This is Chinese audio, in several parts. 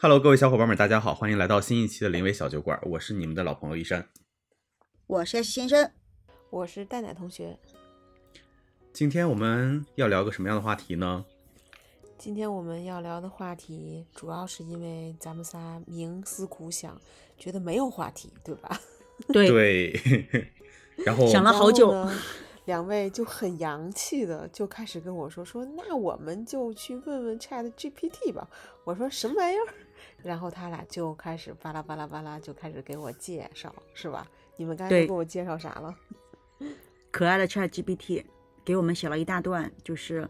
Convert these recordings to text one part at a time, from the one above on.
Hello，各位小伙伴们，大家好，欢迎来到新一期的临危小酒馆，我是你们的老朋友一山。我是 S 先生，我是蛋奶同学。今天我们要聊个什么样的话题呢？今天我们要聊的话题，主要是因为咱们仨冥思苦想，觉得没有话题，对吧？对，对，然后想了好久两位就很洋气的就开始跟我说说，那我们就去问问 Chat GPT 吧。我说什么玩意儿？然后他俩就开始巴拉巴拉巴拉就开始给我介绍，是吧？你们刚才给我介绍啥了？可爱的 Chat GPT 给我们写了一大段，就是，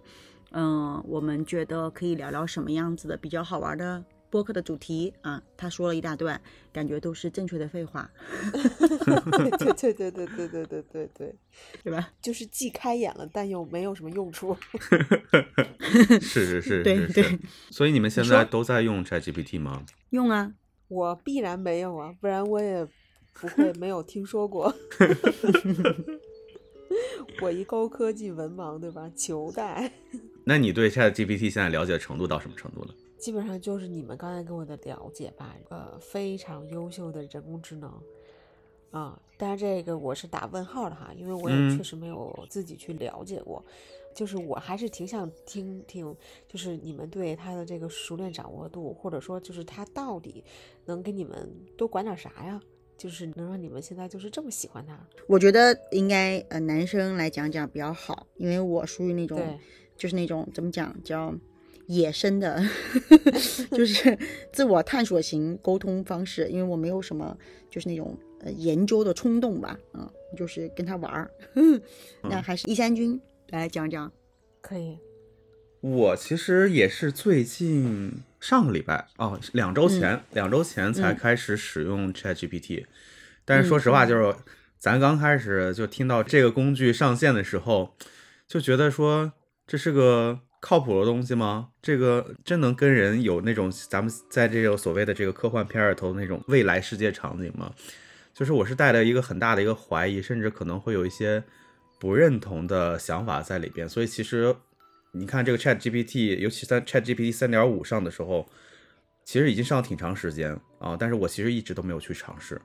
嗯、我们觉得可以聊聊什么样子的比较好玩的播客的主题啊。他说了一大段，感觉都是正确的废话，对对对对对对对对对对，对吧？就是既开眼了，但又没有什么用处。是是是对是是对，所以你们现在都在用 ChatGPT 吗？用啊，我必然没有啊，不然我也不会没有听说过。我一高科技文盲，对吧？求带，那你对 ChatGPT 现在了解的程度到什么程度了？基本上就是你们刚才给我的了解吧。呃，非常优秀的人工智能啊，当然这个我是打问号的哈，因为我也嗯确实没有自己去了解过。就是我还是挺想听听，就是你们对它的这个熟练掌握度，或者说就是它到底能给你们多管点啥呀？就是能让你们现在就是这么喜欢他。我觉得应该呃男生来讲讲比较好，因为我属于那种对，就是那种怎么讲叫野生的，就是自我探索型沟通方式，因为我没有什么就是那种呃研究的冲动吧，嗯，就是跟他玩儿。那还是一三军来讲讲，可以。我其实也是最近上个礼拜哦，两周前，两周前才嗯开始使用 ChatGPT，、但是说实话，就是咱刚开始就听到这个工具上线的时候，就觉得说这是个靠谱的东西吗？这个真能跟人有那种咱们在这个所谓的这个科幻片儿里头那种未来世界场景吗？就是我是带着一个很大的一个怀疑，甚至可能会有一些不认同的想法在里边，所以其实你看这个 Chat GPT，尤其在 Chat GPT 三点五上的时候，其实已经上了挺长时间啊，但是我其实一直都没有去尝试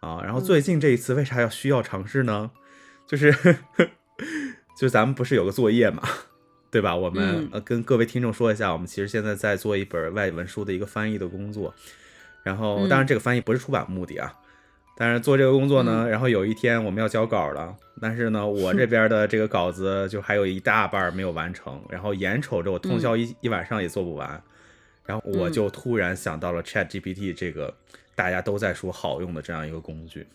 啊。然后最近这一次为啥要需要尝试呢？就是 就是咱们不是有个作业嘛，对吧？我们嗯。呃跟各位听众说一下，我们其实现在在做一本外文书的一个翻译的工作，然后当然这个翻译不是出版目的啊。但是做这个工作呢，然后有一天我们要交稿了，但是呢，我这 边的这个稿子就还有一大半没有完成，然后眼瞅着我通宵一、一晚上也做不完，然后我就突然想到了 Chat GPT 这个大家都在说好用的这样一个工具，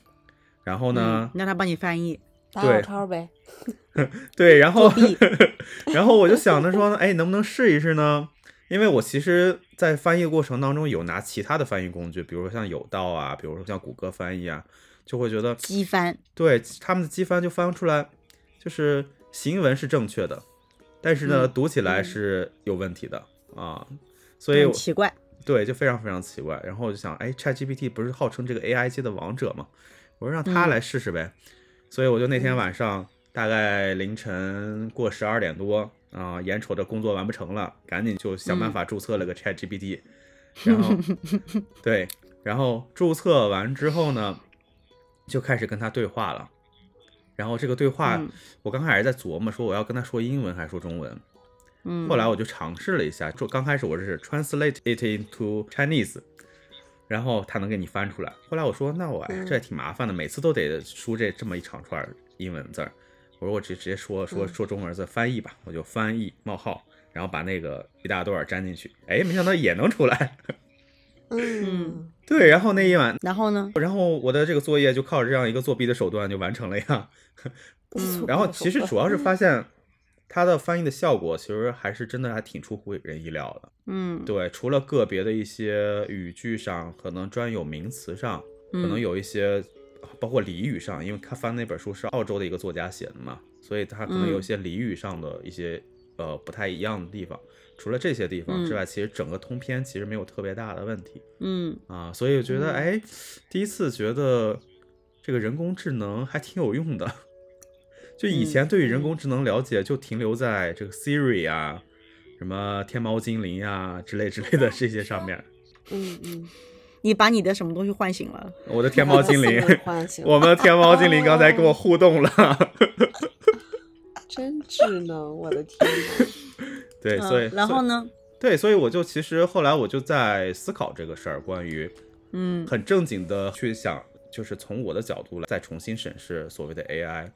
然后呢嗯，，让他帮你翻译，打对小抄呗。对，然后 然后我就想着说呢，哎，能不能试一试呢？因为我其实，在翻译过程当中有拿其他的翻译工具，比如说像有道啊，比如说像谷歌翻译啊，就会觉得机翻，对他们的机翻就翻出来，就是行文是正确的，但是呢，嗯读起来是有问题的啊，所以我奇怪，对就非常非常奇怪。然后我就想，哎，ChatGPT 不是号称这个 AI 界的王者吗？我说让他嗯来试试呗。所以我就那天晚上大概凌晨过十二点多啊，眼瞅着工作完不成了，赶紧就想办法注册了个 ChatGPT，、然后 对，然后注册完之后呢，就开始跟他对话了。然后这个对话，嗯我刚开始在琢磨说我要跟他说英文还是说中文。嗯，后来我就尝试了一下，就刚开始我是 translate it into Chinese，然后他能给你翻出来。后来我说，那我哎这也挺麻烦的，每次都得输这这么一长串英文字儿。我说我直直接说说说中文字翻译吧，我就翻译冒号，然后把那个一大段儿粘进去，哎，没想到也能出来。嗯，对，然后那一晚，然后呢，然后我的这个作业就靠着这样一个作弊的手段就完成了呀。嗯 然后其实主要是发现它的翻译的效果，其实还是真的还挺出乎人意料的。嗯，对，除了个别的一些语句上，可能专有名词上，可能嗯有一些，包括俚语上，因为他翻那本书是澳洲的一个作家写的嘛，所以他可能有些俚语上的一些、呃不太一样的地方。除了这些地方之外，其实整个通篇其实没有特别大的问题嗯啊，所以我觉得，嗯哎，第一次觉得这个人工智能还挺有用的。就以嗯前对于人工智能了解就停留在这个 Siri 啊，什么天猫精灵呀、之类之类的这些上面。嗯嗯，你把你的什么东西唤醒了？我的天猫精灵 我们的天猫精灵刚才跟我互动了。真智能，我的天！对，嗯所以然后？呢？对，所以我就其实后来我就在思考这个事儿，关于嗯很正经的去想，就是从我的角度来再重新审视所谓的 AI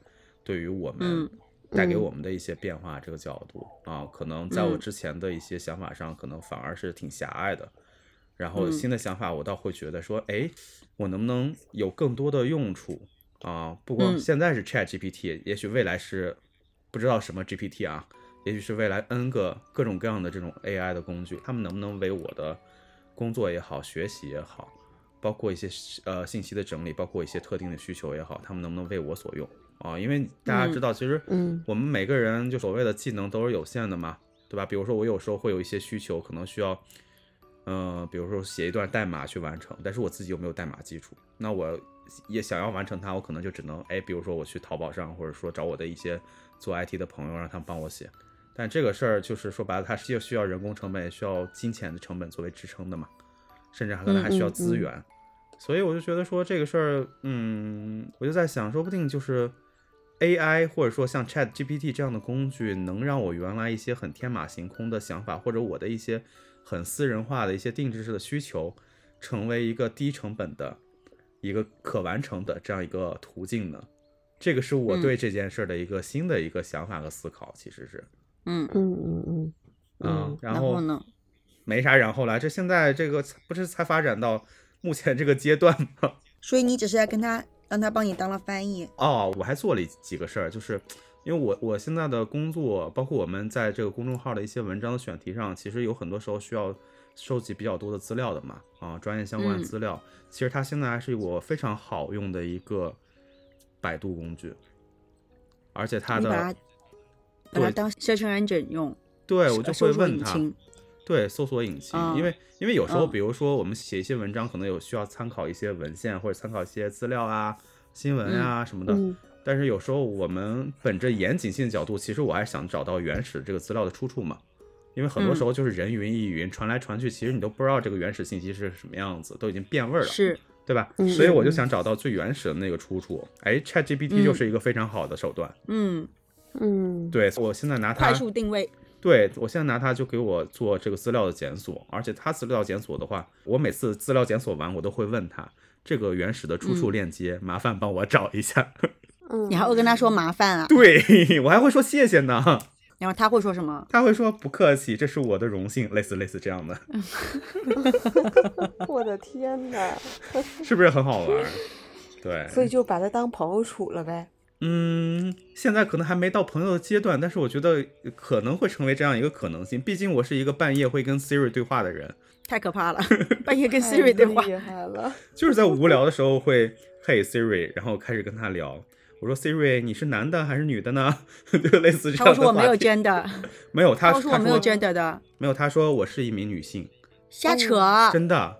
对于我们嗯带给嗯我们的一些变化这个角度啊，可能在我嗯之前的一些想法上，可能反而是挺狭隘的。然后嗯新的想法，我倒会觉得说，哎，我能不能有更多的用处啊？不光嗯现在是 Chat GPT，也许未来是不知道什么 GPT 啊，也许是未来 N 个各种各样的这种 AI 的工具，他们能不能为我的工作也好，学习也好，包括一些呃信息的整理，包括一些特定的需求也好，他们能不能为我所用啊？因为大家知道，其实嗯我们每个人就所谓的技能都是有限的嘛，对吧？比如说我有时候会有一些需求，可能需要，呃，比如说写一段代码去完成，但是我自己又没有代码基础，那我也想要完成它，我可能就只能哎，比如说我去淘宝上，或者说找我的一些做 IT 的朋友，让他们帮我写。但这个事儿就是说白了，它是又需要人工成本，也需要金钱的成本作为支撑的嘛，甚至还可能还需要嗯嗯嗯资源。所以我就觉得说这个事儿，嗯，我就在想，说不定就是 AI 或者说像 Chat GPT 这样的工具，能让我原来一些很天马行空的想法，或者我的一些很私人化的一些定制式的需求，成为一个低成本的一个可完成的这样一个途径呢？这个是我嗯对这件事儿的一个新的一个想法和思考，其实是，嗯，嗯嗯嗯嗯，然然后呢？没啥然后了，这现在这个不是才发展到目前这个阶段吗？所以你只是在跟他让他帮你当了翻译。哦，我还做了几个事儿，就是因为我我现在的工作，包括我们在这个公众号的一些文章的选题上，其实有很多时候需要收集比较多的资料的嘛，啊，专业相关的嗯资料。其实它现在还是我非常好用的一个百度工具，而且它的把它把它对当 search engine 用，对我就会问他。对，搜索引擎，嗯因为因为有时候，嗯比如说我们写一些文章，可能有需要参考一些文献或者参考一些资料啊、新闻啊什么的。嗯但是有时候我们本着严谨性的角度，其实我还是想找到原始这个资料的出处嘛。因为很多时候就是人云亦云，传来传去，其实你都不知道这个原始信息是什么样子，都已经变味儿了，是，对吧？嗯所以我就想找到最原始的那个出处。哎，ChatGPT 嗯就是一个非常好的手段。嗯，嗯，对我现在拿它快速定位。对我现在拿它就给我做这个资料的检索，而且它资料检索的话，我每次资料检索完，我都会问他这个原始的出处链接，麻烦帮我找一下。嗯，你还会跟他说麻烦啊，对 我还会说谢谢呢，然后他会说什么？他会说不客气，这是我的荣幸，类似类似这样的，我的天哪！是不是很好玩？对，所以就把他当朋友处了呗。嗯，现在可能还没到朋友的阶段，但是我觉得可能会成为这样一个可能性。毕竟我是一个半夜会跟 Siri 对话的人，太可怕了，半夜跟 Siri 对话太。厉害了。就是在无聊的时候会嘿 Siri，然后开始跟他聊。我说 Siri，你是男的还是女的呢？就类似这他样的他说我没有 gender，没有，他他说我没有说 gender 的，没有，他说我是一名女性，瞎扯。真的。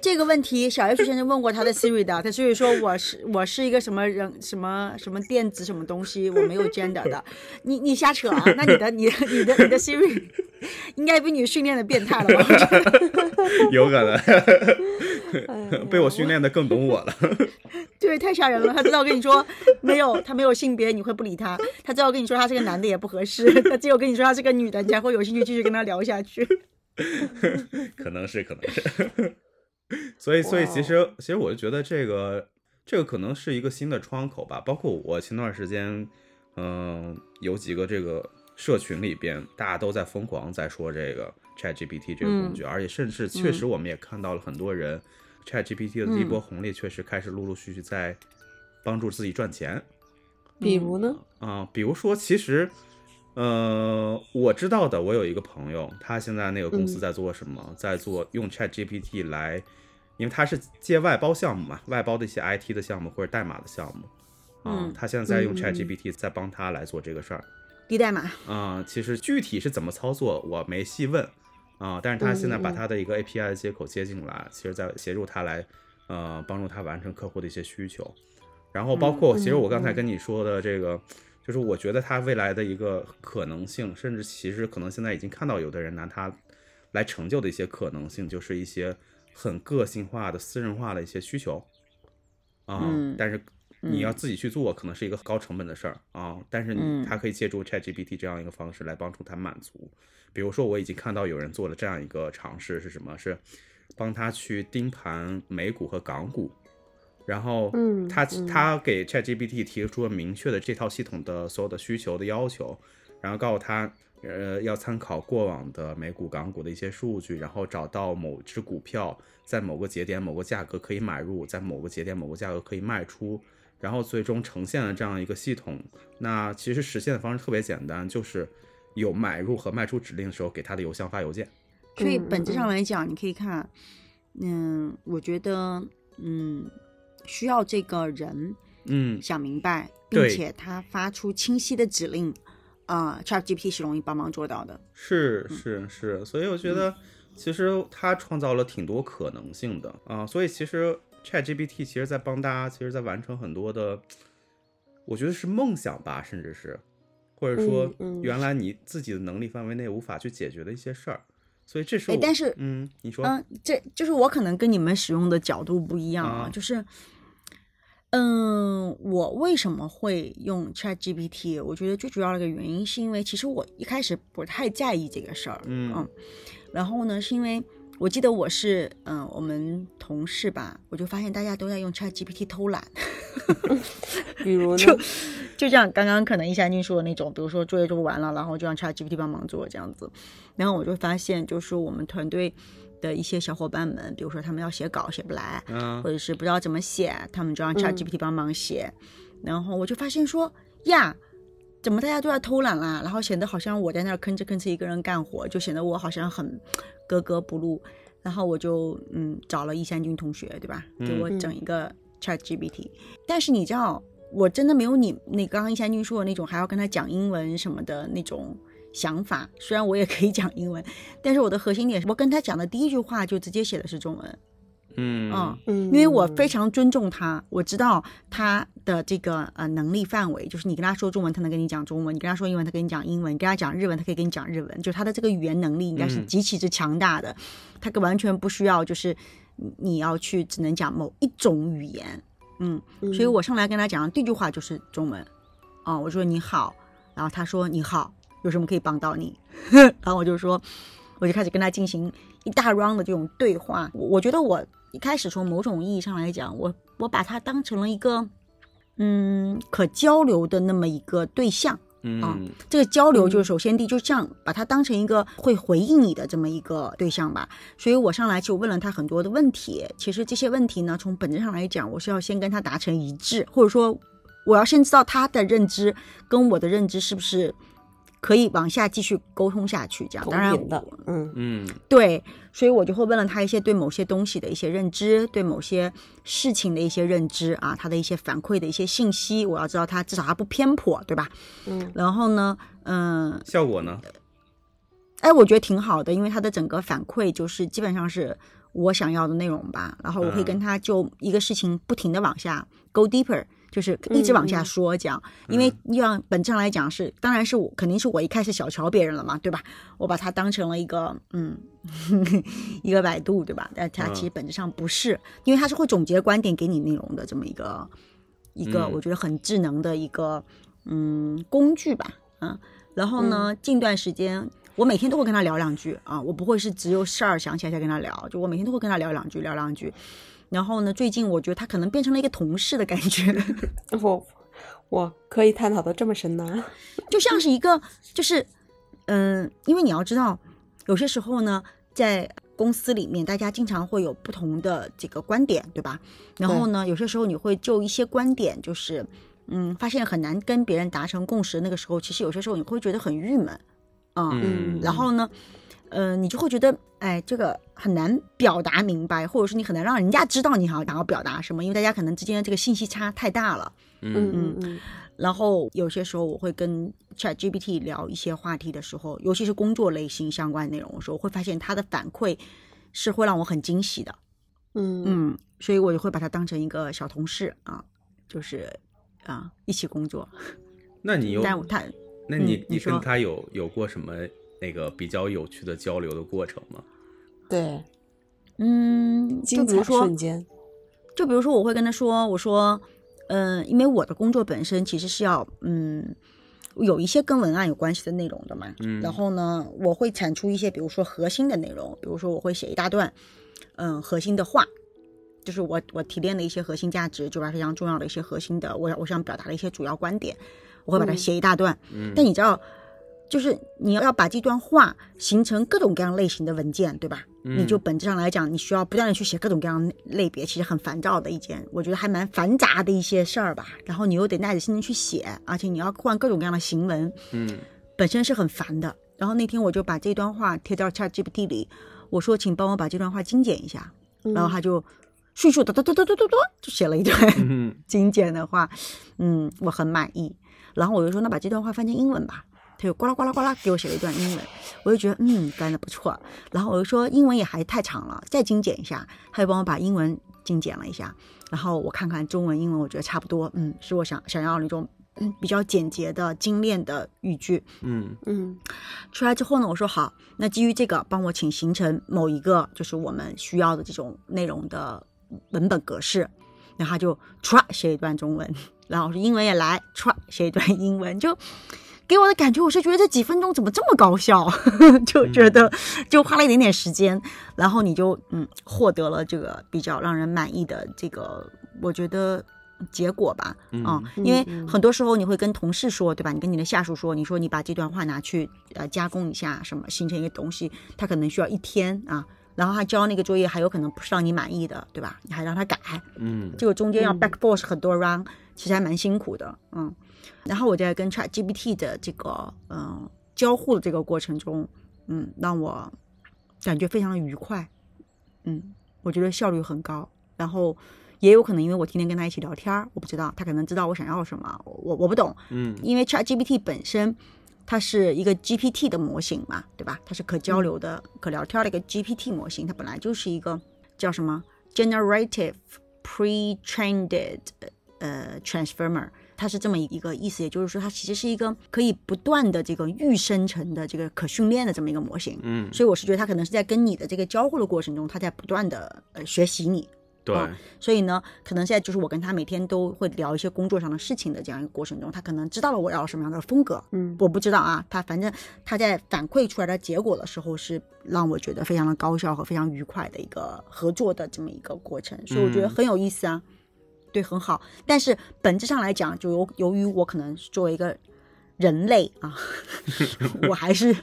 这个问题，小 F 先生问过他的 Siri 的，他 Siri 说我是我是一个什么人什么什么电子什么东西，我没有 gender 的。你你瞎扯啊？那你的你的你的你的 Siri 应该被你训练的变态了吧？有可能哎被我训练的更懂我了。对，太吓人了。他知道跟你说没有，他没有性别，你会不理他；他知道跟你说他是个男的也不合适，他只有跟你说他是个女的，你才会有兴趣继续跟他聊下去。可能是，可能是。所以，所以其实，其实我就觉得这个，这个可能是一个新的窗口吧。包括我前段时间，嗯、有几个这个社群里边，大家都在疯狂在说这个 ChatGPT 这个工具，而且甚至确实我们也看到了很多人、ChatGPT 的这一波红利，确实开始陆陆续续在帮助自己赚钱。比如呢？啊、比如说，其实，呃，我知道的，我有一个朋友，他现在那个公司嗯在做什么？在做用 Chat GPT 来，因为他是接外包项目嘛，外包的一些 IT 的项目或者代码的项目。啊、嗯他现在在用嗯 Chat GPT 在帮他来做这个事儿。低代码，啊、其实具体是怎么操作，我没细问。啊、但是他现在把他的一个 API 的接口接进来，其实在协助他来，呃，帮助他完成客户的一些需求。然后包括，其实我刚才跟你说的这个，就是我觉得他未来的一个可能性，甚至其实可能现在已经看到有的人拿它来成就的一些可能性，就是一些很个性化的、私人化的一些需求啊。嗯但是你要自己去做，可能是一个高成本的事儿啊。但是你嗯它可以借助 ChatGPT 这样一个方式来帮助他满足。比如说，我已经看到有人做了这样一个尝试，是什么？是帮他去盯盘美股和港股。然后，嗯他嗯他给 ChatGPT 提出了明确的这套系统的所有的需求的要求，然后告诉他，呃，要参考过往的美股、港股的一些数据，然后找到某只股票在某个节点、某个价格可以买入，在某个节点、某个价格可以卖出，然后最终呈现了这样一个系统。那其实实现的方式特别简单，就是有买入和卖出指令的时候，给他的邮箱发邮件。嗯所以本质上嗯来讲，你可以看，嗯，我觉得，嗯，需要这个人嗯，想明白，并且他发出清晰的指令，啊、c h a t GPT 是容易帮忙做到的。是是是，所以我觉得其实它创造了挺多可能性的啊，所以其实 ChatGPT 其实在帮大家，其实在完成很多的，我觉得是梦想吧，甚至是或者说原来你自己的能力范围内无法去解决的一些事儿，所以这是但是嗯，你说，嗯，这就是我可能跟你们使用的角度不一样啊，啊。就是，嗯，我为什么会用 Chat GPT？我觉得最主要的一个原因是因为其实我一开始不太在意这个事儿，嗯然后呢，是因为我记得我是嗯，我们同事吧，我就发现大家都在用 Chat GPT 偷懒，比如呢？就就像刚刚可能一下君说的那种，比如说作业做不完了，然后就让 Chat GPT 帮忙做这样子。然后我就发现，就是我们团队的一些小伙伴们，比如说他们要写稿写不来，嗯或者是不知道怎么写，他们就让 Chat 嗯 GPT 帮忙写。然后我就发现说呀。怎么大家都在偷懒啦？然后显得好像我在那儿吭哧吭哧一个人干活，就显得我好像很格格不入。然后我就嗯找了易山君同学，对吧？给我嗯整一个 Chat GPT。但是你知道，我真的没有你那刚刚一山君说的那种还要跟他讲英文什么的那种想法。虽然我也可以讲英文，但是我的核心点是我跟他讲的第一句话就直接写的是中文。嗯嗯，嗯，因为我非常尊重他，我知道他的这个呃能力范围，就是你跟他说中文，他能跟你讲中文；你跟他说英文，他跟你讲英文；你跟他讲日文，他可以跟你讲日文。就是他的这个语言能力应该是嗯极其之强大的，他完全不需要就是你你要去只能讲某一种语言。嗯，所以我上来跟他讲的第一句话就是中文，啊、我说你好，然后他说你好，有什么可以帮到你？然后我就说，我就开始跟他进行一大 round 的这种对话。我我觉得我一开始从某种意义上来讲，我我把他当成了一个嗯可交流的那么一个对象。嗯这个交流就嗯是首先第一，就这样把他当成一个会回应你的这么一个对象吧。所以我上来就问了他很多的问题。其实这些问题呢，从本质上来讲，我是要先跟他达成一致，或者说我要先知道他的认知跟我的认知是不是可以往下继续沟通下去。这样，当然的，嗯嗯对，所以我就会问了他一些对某些东西的一些认知，对某些事情的一些认知啊，他的一些反馈的一些信息，我要知道他至少他不偏颇，对吧？嗯然后呢，嗯、效果呢？哎，我觉得挺好的，因为他的整个反馈就是基本上是我想要的内容吧。然后我会跟嗯他就一个事情不停的往下 go deeper，就是一直往下说讲。因为要本质上来讲是，当然是我肯定是我一开始小瞧别人了嘛，对吧？我把它当成了一个嗯 一个百度，对吧？但它其实本质上不是，因为它是会总结观点给你内容的这么一个一个嗯我觉得很智能的一个嗯工具吧，嗯。然后呢，近段时间我每天都会跟他聊两句啊，我不会是只有事儿想起来才跟他聊，就我每天都会跟他聊两句，聊两句。然后呢，最近我觉得他可能变成了一个同事的感觉，我我可以探讨的这么深呢？就像是一个，就是，嗯，因为你要知道，有些时候呢，在公司里面，大家经常会有不同的这个观点，对吧？然后呢，有些时候你会就一些观点，就是，嗯，发现很难跟别人达成共识，那个时候，其实有些时候你会觉得很郁闷，啊、嗯然后呢，呃，你就会觉得，哎，这个很难表达明白，或者是你很难让人家知道你想要想要表达什么，因为大家可能之间的这个信息差太大了。嗯嗯嗯嗯然后有些时候我会跟 Chat GPT 聊一些话题的时候，尤其是工作类型相关内容的时候，我会发现他的反馈是会让我很惊喜的。嗯嗯，所以我就会把他当成一个小同事啊，就是啊一起工作。那你有但他那你、嗯你说你跟他有有过什么那个比较有趣的交流的过程吗？对，嗯，就比如说瞬间，就比如说，我会跟他说，我说，嗯、因为我的工作本身其实是要，嗯，有一些跟文案有关系的内容的嘛。嗯然后呢，我会产出一些，比如说核心的内容，比如说我会写一大段，嗯，核心的话，就是我我提炼的一些核心价值，就是非常重要的一些核心的，我我想表达的一些主要观点，我会把它嗯写一大段。嗯但你知道，就是你要把这段话形成各种各样类型的文件，对吧？你嗯就本质上来讲，你需要不断的去写各种各样类别，其实很烦躁的一件，我觉得还蛮繁杂的一些事儿吧。然后你又得耐着心情去写，而且你要换各种各样的行文，嗯本身是很烦的。然后那天我就把这段话贴到 Chat GPT 里，我说请帮我把这段话精简一下，然后他就迅速的哒哒哒哒哒哒就写了一段嗯 精简的话，嗯，我很满意。然后我就说那把这段话翻成英文吧，他就呱啦呱啦呱啦给我写了一段英文，我就觉得嗯干的不错。然后我就说英文也还太长了，再精简一下，他就帮我把英文精简了一下。然后我看看中文、英文，我觉得差不多，嗯，是我想想要那种嗯比较简洁的、精炼的语句。嗯嗯出来之后呢，我说好，那基于这个，帮我请形成某一个就是我们需要的这种内容的文本格式，然后他就唰写一段中文，然后我说英文也来，唰写一段英文，就给我的感觉，我是觉得这几分钟怎么这么高效，就觉得就花了一点点时间，然后你就嗯获得了这个比较让人满意的这个，我觉得。结果吧，啊、嗯因为嗯很多时候你会跟同事说，对吧？你跟你的下属说，你说你把这段话拿去呃加工一下，什么形成一个东西，他可能需要一天啊，然后他交那个作业还有可能不是让你满意的，对吧？你还让他改，嗯这个中间要嗯 back forth 很多 round，其实还蛮辛苦的，嗯。然后我在跟 Chat GPT 的这个嗯交互的这个过程中，嗯，让我感觉非常的愉快，嗯，我觉得效率很高。然后也有可能因为我天天跟他一起聊天儿，我不知道他可能知道我想要什么，我我不懂，嗯因为 Chat GPT 本身它是一个 GPT 的模型嘛，对吧？它是可交流的、可聊天的一个 GPT 模型，它本来就是一个叫什么 Generative Pre-trained 呃 Transformer，它是这么一个意思，也就是说它其实是一个可以不断的这个预生成的这个可训练的这么一个模型。嗯，所以我是觉得它可能是在跟你的这个交互的过程中，它在不断的呃学习你，对，哦所以呢，可能现在就是我跟他每天都会聊一些工作上的事情的这样一个过程中，他可能知道了我要什么样的风格，嗯。我不知道啊，他反正他在反馈出来的结果的时候，是让我觉得非常的高效和非常愉快的一个合作的这么一个过程，所以我觉得嗯。很有意思啊，对，很好。但是本质上来讲，就由由于我可能作为一个人类啊，我还是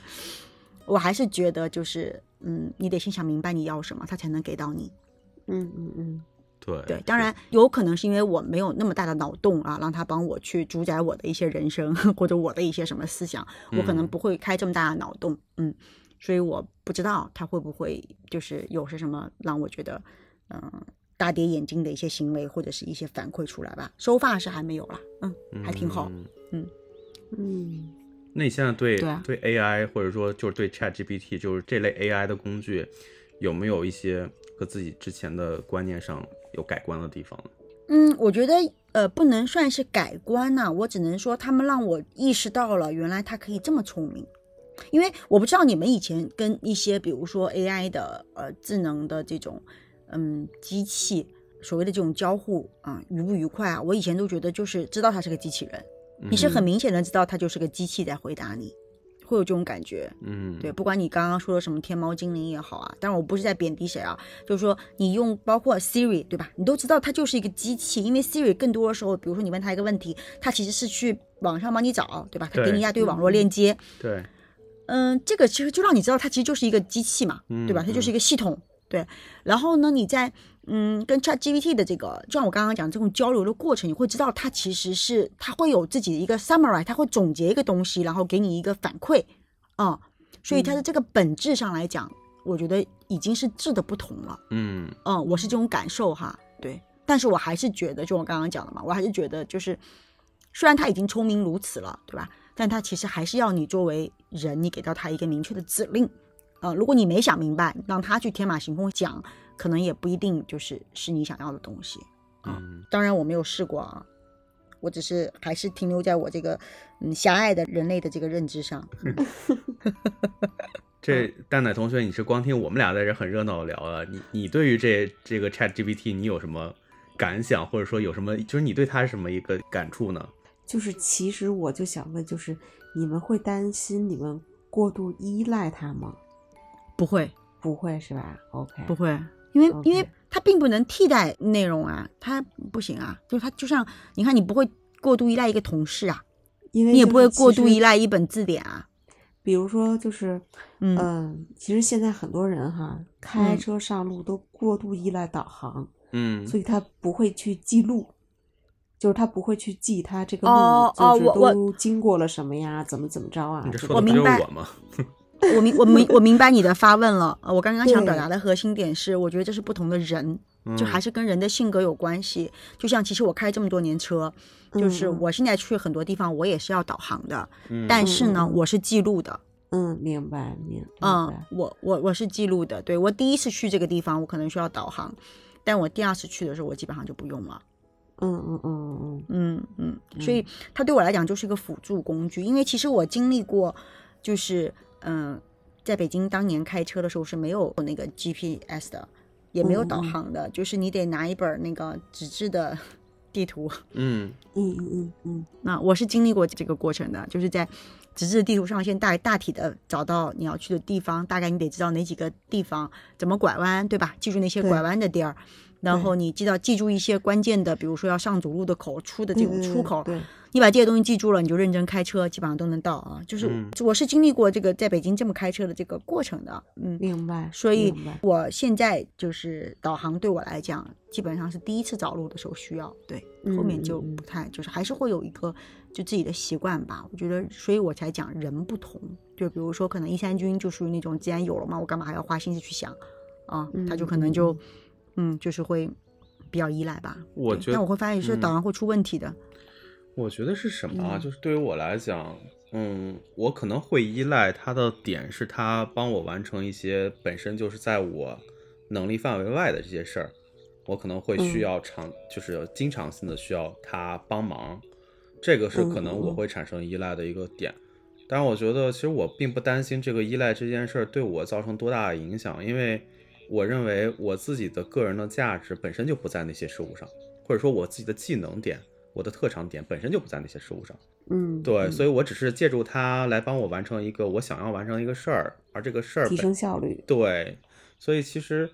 我还是觉得就是嗯，你得先想明白你要什么，他才能给到你。嗯嗯嗯对对，当然有可能是因为我没有那么大的脑洞啊，让他帮我去主宰我的一些人生 或者我的一些什么思想，我可能嗯不会开这么大的脑洞，嗯，所以我不知道他会不会就是有些什么让我觉得，嗯、大跌眼镜的一些行为或者是一些反馈出来吧。收发是还没有啦，嗯，还挺好。嗯嗯那你现在对对啊 AI 或者说就是对 ChatGPT 就是这类 AI 的工具，有没有一些和自己之前的观念上有改观的地方？嗯，我觉得呃不能算是改观呐、我只能说他们让我意识到了原来它可以这么聪明。因为我不知道你们以前跟一些比如说 AI 的呃智能的这种嗯机器所谓的这种交互啊、愉不愉快啊？我以前都觉得就是知道它是个机器人，你是很明显的知道它就是个机器在回答你，会有这种感觉。嗯，对，不管你刚刚说的什么天猫精灵也好啊，当然我不是在贬低谁啊，就是说你用包括 Siri 对吧？你都知道它就是一个机器，因为 Siri 更多的时候，比如说你问他一个问题，它其实是去网上帮你找，对吧？它给你一大堆网络链接，对，嗯，这个其实就让你知道它其实就是一个机器嘛，对吧？它就是一个系统，对。然后呢，你在嗯跟 Chat GPT 的这个，就像我刚刚讲这种交流的过程，你会知道它其实是它会有自己的一个 summary，它会总结一个东西，然后给你一个反馈啊、所以它的这个本质上来讲，我觉得已经是质的不同了。嗯嗯，我是这种感受哈，对。但是我还是觉得，就我刚刚讲的嘛，我还是觉得就是，虽然他已经聪明如此了，对吧？但他其实还是要你作为人，你给到他一个明确的指令。呃，如果你没想明白，让他去天马行空讲，可能也不一定就是是你想要的东西。嗯当然我没有试过啊，我只是还是停留在我这个嗯狭隘的人类的这个认知上。这蛋奶同学，你是光听我们俩在这很热闹的聊了，你你对于这这个 Chat GPT 你有什么感想，或者说有什么，就是你对它是什么一个感触呢？就是其实我就想问，就是你们会担心你们过度依赖它吗？不会，不会是吧？OK，不会，因为因为它并不能替代内容啊，它不行啊，就是它就像你看，你不会过度依赖一个同事啊，因为你也不会过度依赖一本字典啊。比如说，就是，嗯嗯、其实现在很多人哈，开嗯车上路都过度依赖导航，嗯所以他不会去记录，就是他不会去记他这个路，哦哦就是都经过了什么呀，怎么怎么着啊？你说的不就是我明白我吗？我明我明 我明白你的发问了。呃我刚刚想表达的核心点是，我觉得这是不同的人，就嗯还是跟人的性格有关系。就像其实我开这么多年车，就是我现在去很多地方，我也是要导航的，嗯但是呢，我是记录的。嗯，明白明白嗯，，我我我是记录的。对我第一次去这个地方，我可能需要导航，但我第二次去的时候，我基本上就不用了。嗯嗯嗯嗯嗯嗯，所以它对我来讲就是一个辅助工具，因为其实我经历过，就是嗯、在北京当年开车的时候是没有那个 GPS 的，也没有导航的，就是你得拿一本那个纸质的 地图。嗯。嗯嗯嗯嗯。那我是经历过这个过程的，就是在纸质地图上先大大体的找到你要去的地方，大概你得知道哪几个地方怎么拐弯，对吧？记住那些拐弯的地儿，然后你记到记住一些关键的，比如说要上主路的口出的这种出口，对，你把这些东西记住了，你就认真开车，基本上都能到啊。就是嗯我是经历过这个在北京这么开车的这个过程的，嗯。明白。所以我现在就是导航对我来讲，基本上是第一次找路的时候需要，对，后面就不太，就是还是会有一个就自己的习惯吧。我觉得，所以我才讲人不同，就比如说可能一三军就属于那种既然有了嘛，我干嘛还要花心思去想啊？他就可能就嗯，就是会比较依赖吧。我觉得但我会发现是嗯导航会出问题的。我觉得是什么啊？嗯就是对于我来讲，嗯，我可能会依赖它的点是它帮我完成一些本身就是在我能力范围外的这些事儿，我可能会需嗯要常，就是经常性的需要它帮忙，这个是可能我嗯嗯会产生依赖的一个点。但是我觉得，其实我并不担心这个依赖这件事儿对我造成多大的影响，因为我认为我自己的个人的价值本身就不在那些事物上，或者说我自己的技能点、我的特长点本身就不在那些事物上。嗯，对，嗯所以我只是借助它来帮我完成一个我想要完成一个事儿，而这个事儿提升效率。对，所以其实，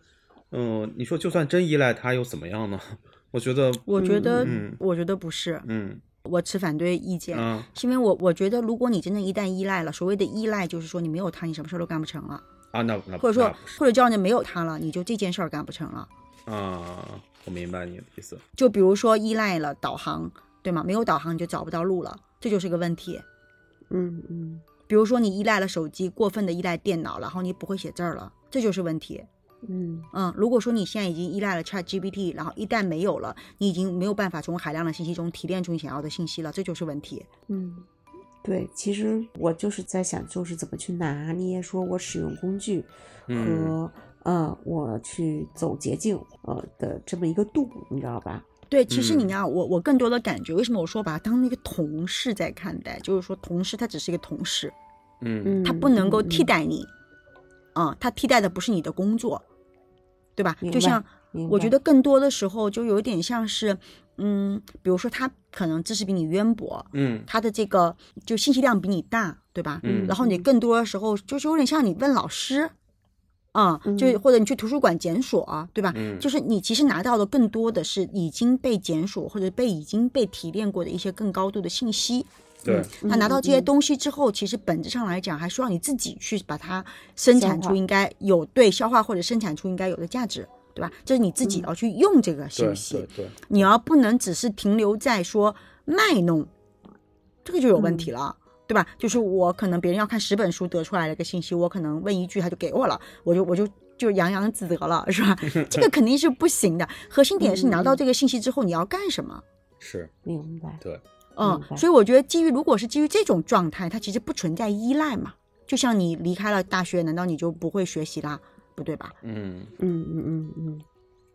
嗯，你说就算真依赖它又怎么样呢？我觉得，我觉得，嗯我觉得不是，嗯我持反对意见，啊是因为我我觉得，如果你真的一旦依赖了，所谓的依赖就是说你没有它，你什么事儿都干不成了，啊，那那或者说或者叫你没有他了，你就这件事儿干不成了。啊，我明白你的意思。就比如说依赖了导航，对吗？没有导航你就找不到路了，这就是个问题。嗯嗯比如说你依赖了手机，过分的依赖电脑，然后你不会写字儿了，这就是问题。嗯嗯，如果说你现在已经依赖了 Chat GPT，然后一旦没有了，你已经没有办法从海量的信息中提炼出你想要的信息了，这就是问题。嗯，对，其实我就是在想，就是怎么去拿捏，说我使用工具嗯和、呃我去走捷径呃的这么一个度，你知道吧？对，其实嗯你要我我更多的感觉，为什么我说把它当那个同事在看待？就是说同事他只是一个同事，嗯嗯，他不能够嗯替，代你，啊、他替代的不是你的工作，对吧？就像我觉得更多的时候就有点像是，嗯，比如说他可能知识比你渊博，嗯他的这个就信息量比你大，对吧？嗯然后你更多的时候就是有点像你问老师，啊、就嗯或者你去图书馆检索，对吧？嗯就是你其实拿到的更多的是已经被检索或者被已经被提炼过的一些更高度的信息。对，他拿到这些嗯东西之后，其实本质上来讲，还需要你自己去把它生产出应该有对消化或者生产出应该有的价值，对吧？这是你自己嗯要去用这个信息，对对，你要不能只是停留在说卖弄，这个就有问题了。对吧？就是我可能别人要看十本书得出来的一个信息，我可能问一句他就给我了，我就我就就洋洋自得了，是吧？这个肯定是不行的。核心点是你拿到这个信息之后你要干什么。是，明白，对，嗯所以我觉得基于如果是基于这种状态，它其实不存在依赖嘛。就像你离开了大学，难道你就不会学习啦？不对吧？嗯嗯嗯嗯嗯，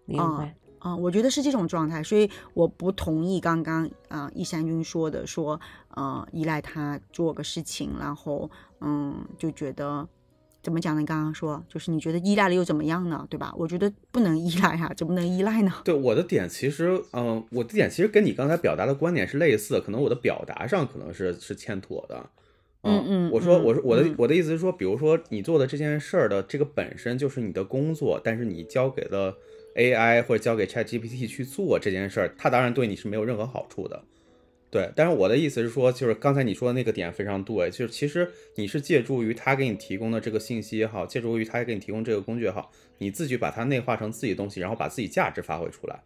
明啊白，啊、我觉得是这种状态，所以我不同意刚刚啊易山君说的，说呃依赖他做个事情，然后嗯就觉得怎么讲呢？你刚刚说就是你觉得依赖了又怎么样呢？对吧？我觉得不能依赖啊，怎么能依赖呢？对我的点其实，嗯、我的点其实跟你刚才表达的观点是类似，可能我的表达上可能是是欠妥的。嗯嗯我说嗯我说我的嗯我的意思是说，比如说你做的这件事儿的这个本身就是你的工作，但是你交给了 AI 或者交给 ChatGPT 去做这件事儿，它当然对你是没有任何好处的。对，但是我的意思是说，就是刚才你说的那个点非常对，就是其实你是借助于他给你提供的这个信息也好，借助于他给你提供这个工具也好，你自己把它内化成自己的东西，然后把自己价值发挥出来。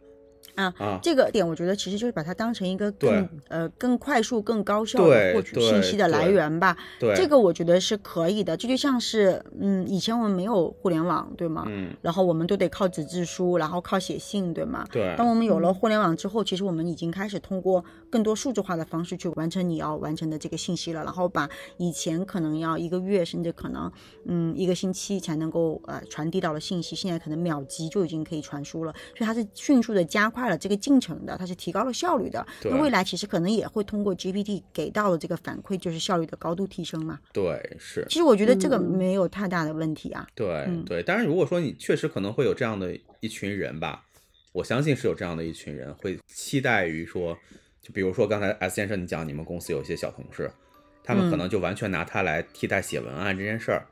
啊啊，这个点我觉得其实就是把它当成一个更呃更快速、更高效的获取信息的来源吧。对，这个我觉得是可以的，这就像是嗯，以前我们没有互联网，对吗？嗯，然后我们都得靠纸质书，然后靠写信，对吗？对，当我们有了互联网之后，其实我们已经开始通过更多数字化的方式去完成你要完成的这个信息了，然后把以前可能要一个月甚至可能嗯一个星期才能够呃传递到的信息，现在可能秒级就已经可以传输了，所以它是迅速的加快了这个进程的，它是提高了效率的。那未来其实可能也会通过 GPT 给到的这个反馈，就是效率的高度提升嘛。对是，其实我觉得这个嗯没有太大的问题啊。对嗯对。当然，如果说你确实可能会有这样的一群人吧，我相信是有这样的一群人会期待于说，就比如说刚才 S 先生你讲，你们公司有一些小同事，他们可嗯能就完全拿它来替代写文案这件事儿。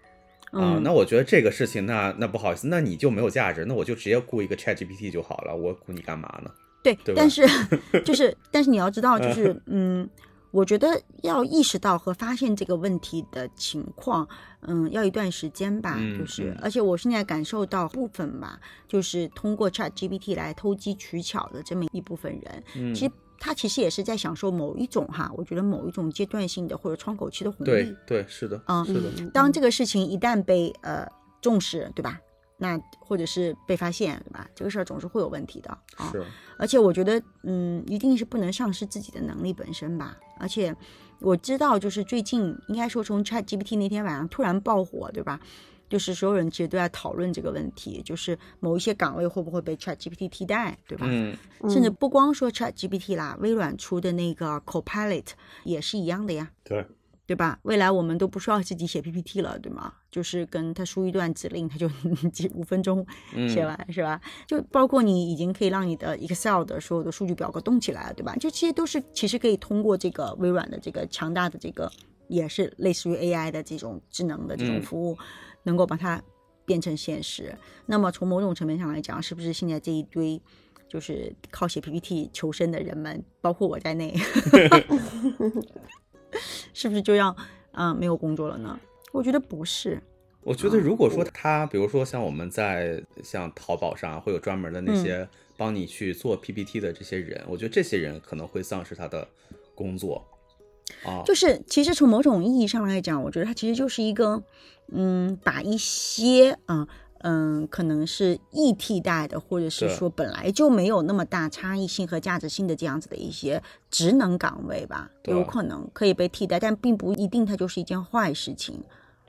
啊、嗯。那我觉得这个事情，那那不好意思，那你就没有价值，那我就直接雇一个 Chat GPT 就好了，我雇你干嘛呢？对，对 但是 就是，但是你要知道，就是嗯，我觉得要意识到和发现这个问题的情况，嗯，要一段时间吧。嗯就是，嗯。而且我现在感受到部分吧，就是通过 Chat GPT 来投机取巧的这么一部分人，嗯，其实他其实也是在享受某一种哈，我觉得某一种阶段性的或者窗口期的红利。对对是的，嗯是的，嗯当这个事情一旦被呃重视，对吧？那或者是被发现，对吧？这个事儿总是会有问题的啊。是，而且我觉得，嗯，一定是不能丧失自己的能力本身吧。而且我知道，就是最近应该说从 Chat GPT 那天晚上突然爆火，对吧？就是所有人其实都在讨论这个问题，就是某一些岗位会不会被 Chat GPT 替代，对吧？嗯，甚至不光说 Chat GPT 啦，微软出的那个 Copilot 也是一样的呀。对，对吧？未来我们都不需要自己写 PPT 了，对吗？就是跟他输一段指令，他就 几五分钟写嗯完，是吧？就包括你已经可以让你的 Excel 的所有的数据表格动起来了，对吧？就这些都是其实可以通过这个微软的这个强大的这个，也是类似于 AI 的这种智能的这种嗯服务，能够把它变成现实。那么从某种层面上来讲，是不是现在这一堆就是靠写 PPT 求生的人们，包括我在内，是不是就要嗯、呃没有工作了呢？我觉得不是，我觉得如果说他，比如说像我们在像淘宝上会有专门的那嗯些帮你去做 PPT 的这些人，我觉得这些人可能会丧失他的工作啊。就是其实从某种意义上来讲，我觉得它其实就是一个，嗯，把一些啊。嗯，可能是易替代的，或者是说本来就没有那么大差异性和价值性的这样子的一些职能岗位吧，有可能可以被替代，但并不一定它就是一件坏事情。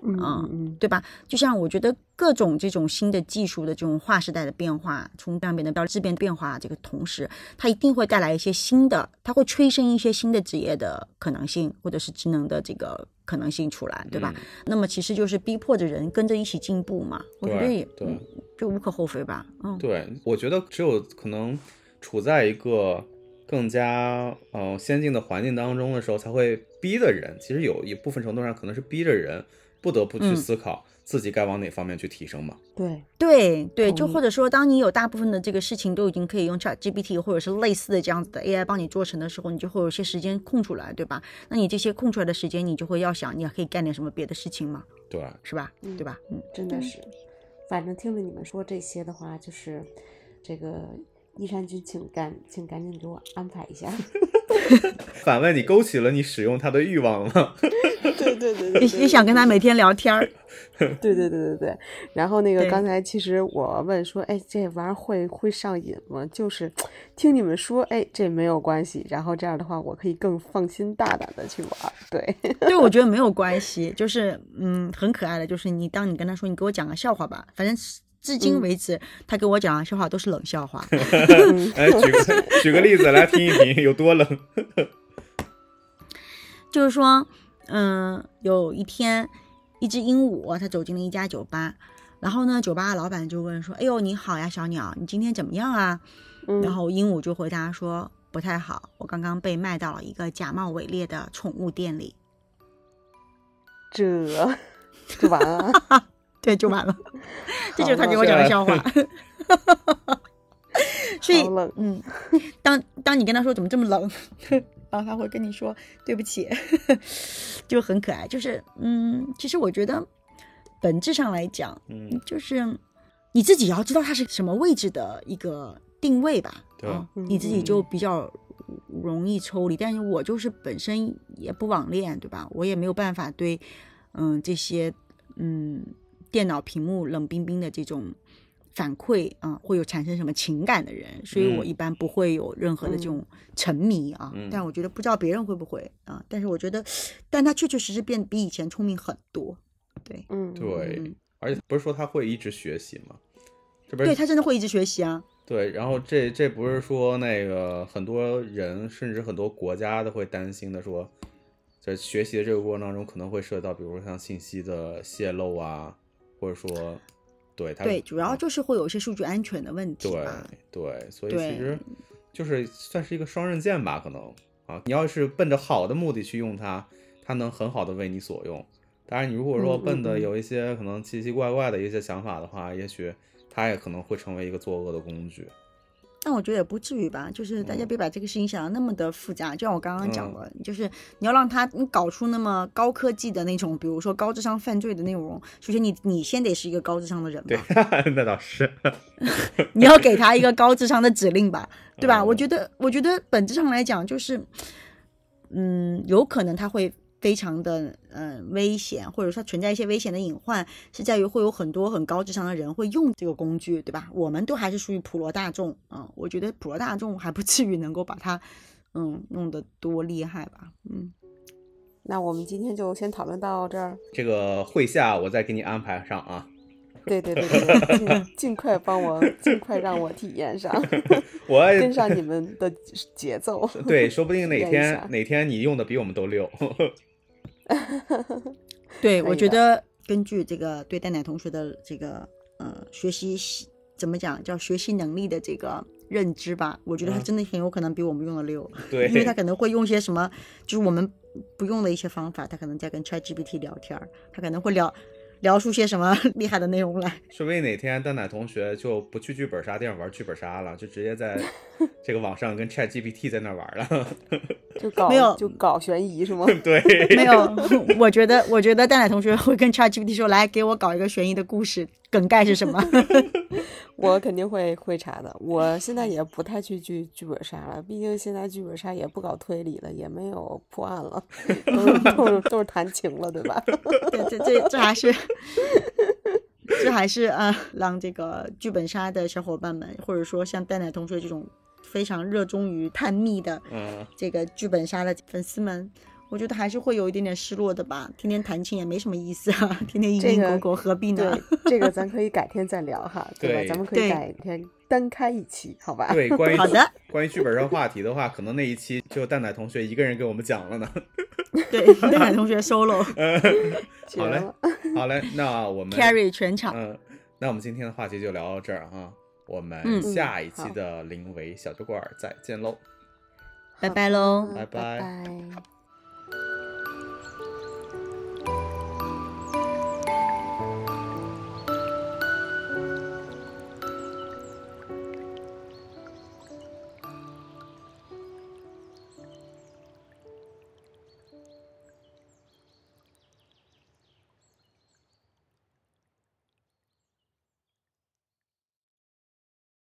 嗯对吧？就像我觉得各种这种新的技术的这种划时代的变化，从量变的到质变变化这个同时，它一定会带来一些新的，它会催生一些新的职业的可能性，或者是职能的这个可能性出来，对吧？嗯那么其实就是逼迫着人跟着一起进步嘛，我觉得也对嗯就无可厚非吧，嗯，对，我觉得只有可能处在一个更加呃先进的环境当中的时候，才会逼的人，其实有一部分程度上可能是逼着人不得不去嗯思考自己该往哪方面去提升嘛。对，对对，就或者说，当你有大部分的这个事情都已经可以用 Chat GPT 或者是类似的这样子的 AI 帮你做成的时候，你就会有些时间空出来，对吧？那你这些空出来的时间，你就会要想，你还可以干点什么别的事情嘛，对，是吧？嗯对吧？嗯，真的是。反正听着你们说这些的话，就是这个一山君，请赶请赶紧给我安排一下。反问你勾起了你使用它的欲望了吗？对对对也也想跟他每天聊天儿，对对对对对，然后那个刚才其实我问说，哎，这玩意儿会会上瘾吗？就是听你们说，哎，这没有关系，然后这样的话，我可以更放心大胆的去玩。对，对，我觉得没有关系，就是嗯，很可爱的，就是你当你跟他说，你给我讲个笑话吧，反正至今为止，他给我讲的笑话都是冷笑话。哎，举个举个例子来听一听，有多冷？就是说，嗯，有一天，一只鹦鹉它走进了一家酒吧，然后呢，酒吧的老板就问说：“哎呦，你好呀，小鸟，你今天怎么样啊？”嗯然后鹦鹉就回答说：“不太好，我刚刚被卖到了一个假冒伪劣的宠物店里。这就完了。”对，就完了。这就是他给我讲的笑话。所以，嗯，当当你跟他说怎么这么冷，然后他会跟你说对不起，就很可爱。就是嗯，其实我觉得本质上来讲，嗯，就是你自己要知道它是什么位置的一个定位吧。对你自己就比较容易抽离。但是我就是本身也不网恋，对吧？我也没有办法对嗯这些嗯电脑屏幕冷冰冰的这种。反馈啊、会有产生什么情感的人，所以我嗯一般不会有任何的这种沉迷啊。嗯但我觉得不知道别人会不会啊，但是我觉得，但他确确实实变比以前聪明很多。对，嗯，对嗯，而且不是说他会一直学习吗？这不是对他真的会一直学习啊。对，然后这这不是说那个很多人甚至很多国家都会担心的说，在学习的这个过程当中可能会涉及到，比如说像信息的泄露啊，或者说，对它对，主要就是会有一些数据安全的问题对吧。对，所以其实就是算是一个双刃剑吧，可能啊，你要是奔着好的目的去用它，它能很好的为你所用。当然，你如果说嗯嗯奔的嗯有一些可能奇奇怪怪的一些想法的话，也许它也可能会成为一个作恶的工具。但我觉得也不至于吧，就是大家嗯别把这个事情想的那么的复杂。就像我刚刚讲嗯的，就是你要让他你搞出那么高科技的那种，比如说高智商犯罪的内容，首先你你先得是一个高智商的人对嘛，，那倒是。你要给他一个高智商的指令吧，对吧？嗯我觉得，我觉得本质上来讲，就是，嗯，有可能他会非常的嗯、呃危险，或者说存在一些危险的隐患，是在于会有很多很高智商的人会用这个工具，对吧？我们都还是属于普罗大众啊、我觉得普罗大众还不至于能够把它嗯弄得多厉害吧，嗯。那我们今天就先讨论到这儿。这个会下我再给你安排上啊。对对对对对，尽 尽快帮我，尽快让我体验上，我跟上你们的节奏。对，说不定哪天哪天你用的比我们都溜。对，我觉得根据这个对蛋奶同学的这个呃学习习怎么讲叫学习能力的这个认知吧，我觉得他嗯真的很有可能比我们用的溜，对，因为他可能会用一些什么就是我们不用的一些方法，他可能在跟 ChatGPT 聊天儿，他可能会聊聊出些什么 厉害的内容来。说不定哪天蛋奶同学就不去剧本杀店玩剧本杀了，就直接在 这个网上跟 Chat GPT 在那玩了。就搞没有就搞悬疑是吗？对，没有，我觉得我觉得蛋奶同学会跟 ChatGPT 说，来给我搞一个悬疑的故事，梗概是什么？我肯定会会查的。我现在也不太去剧剧本杀了，毕竟现在剧本杀也不搞推理了，也没有破案了，都是都是都是谈情了，对吧？对，这这这还是，这还是啊，让这个剧本杀的小伙伴们，或者说像蛋奶同学这种非常热衷于探秘的嗯，这个剧本杀的粉丝们，我觉得还是会有一点点失落的吧。天天弹琴也没什么意思啊，天天蝇这个营狗苟，何必呢对？，这个咱可以改天再聊哈，对吧？对咱们可以改天单开一期，好吧？对，关于好的，关于剧本上话题的话，可能那一期就蛋奶同学一个人给我们讲了呢。对，蛋奶同学 solo 好嘞，好嘞，那我们 carry 全场。嗯，那我们今天的话题就聊到这儿啊，我们嗯下一期的临维小酒馆再见喽。拜拜喽拜拜拜拜